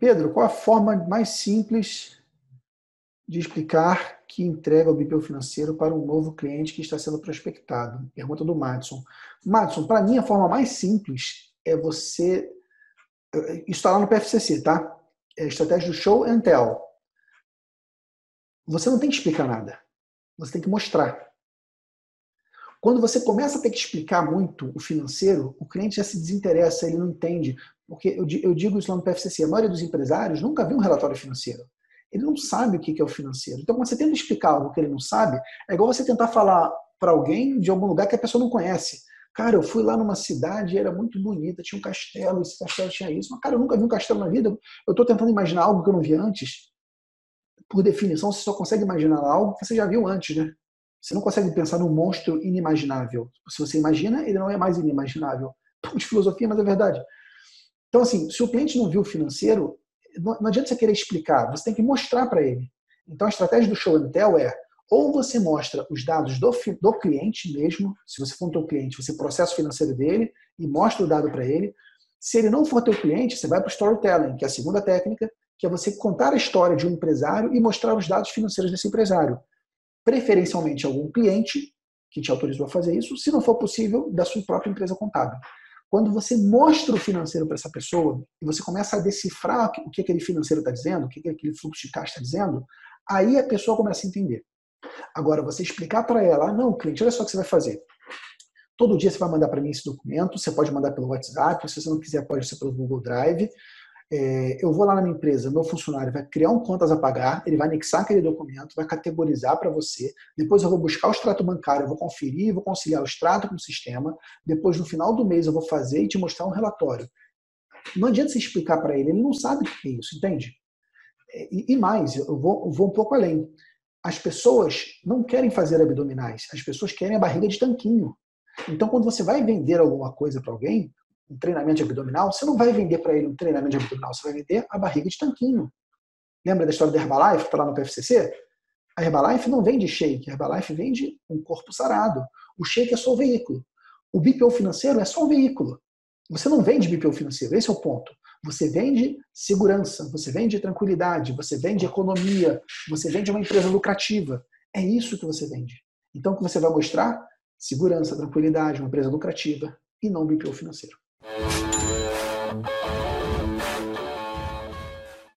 Pedro, qual a forma mais simples de explicar que entrega o BPO financeiro para um novo cliente que está sendo prospectado? Pergunta do Madison. Madison, para mim a forma mais simples é você. Isso está lá no PFCC, tá? É a estratégia do show and tell. Você não tem que explicar nada. Você tem que mostrar. Quando você começa a ter que explicar muito o financeiro, o cliente já se desinteressa, ele não entende. Porque eu, digo isso lá no PFCC, a maioria dos empresários nunca viu um relatório financeiro ele não sabe o que é o financeiro. Então, quando você tenta explicar algo que ele não sabe, é igual você tentar falar para alguém de algum lugar que a pessoa não conhece. Cara, eu fui lá numa cidade era muito bonita, tinha um castelo, esse castelo tinha isso. Mas, cara, eu nunca vi um castelo na vida. Eu estou tentando imaginar algo que eu não vi antes. Por definição, você só consegue imaginar algo que você já viu antes, né? Você não consegue pensar num monstro inimaginável. Se você imagina, ele não é mais inimaginável. Um de filosofia, mas é verdade. Então, assim, se o cliente não viu o financeiro, não, adianta você querer explicar, você tem que mostrar para ele. Então a estratégia do show and tell é ou você mostra os dados do, do cliente mesmo, se você for um teu cliente, você processa o financeiro dele e mostra o dado para ele. Se ele não for teu cliente, você vai para o storytelling, que é a segunda técnica, que é você contar a história de um empresário e mostrar os dados financeiros desse empresário. Preferencialmente algum cliente que te autorizou a fazer isso, se não for possível, da sua própria empresa contábil. Quando você mostra o financeiro para essa pessoa e você começa a decifrar o que aquele financeiro está dizendo, o que aquele fluxo de caixa está dizendo, aí a pessoa começa a entender. Agora, você explicar para ela, ah, não, cliente, olha só o que você vai fazer. Todo dia você vai mandar para mim esse documento, você pode mandar pelo WhatsApp, se você não quiser, pode ser pelo Google Drive é, eu vou lá na minha empresa, meu funcionário vai criar um contas a pagar, ele vai anexar aquele documento, vai categorizar para você, depois eu vou buscar o extrato bancário, eu vou conferir, vou conciliar o extrato com o sistema, depois no final do mês eu vou fazer e te mostrar um relatório. Não adianta você explicar para ele, ele não sabe o que é isso, entende? É, e, e mais, eu vou, eu vou um pouco além. As pessoas não querem fazer abdominais, as pessoas querem a barriga de tanquinho. Então, quando você vai vender alguma coisa para alguém, um treinamento de abdominal, você não vai vender para ele um treinamento de abdominal, você vai vender a barriga de tanquinho. Lembra da história da Herbalife, que está lá no PFCC? A Herbalife não vende shake, a Herbalife vende um corpo sarado. O shake é só o veículo. O BPO financeiro é só o veículo. Você não vende BPO financeiro, esse é o ponto. Você vende segurança, você vende tranquilidade, você vende economia, você vende uma empresa lucrativa. É isso que você vende. Então, o que você vai mostrar? Segurança, tranquilidade, uma empresa lucrativa e não BPO financeiro. Oh,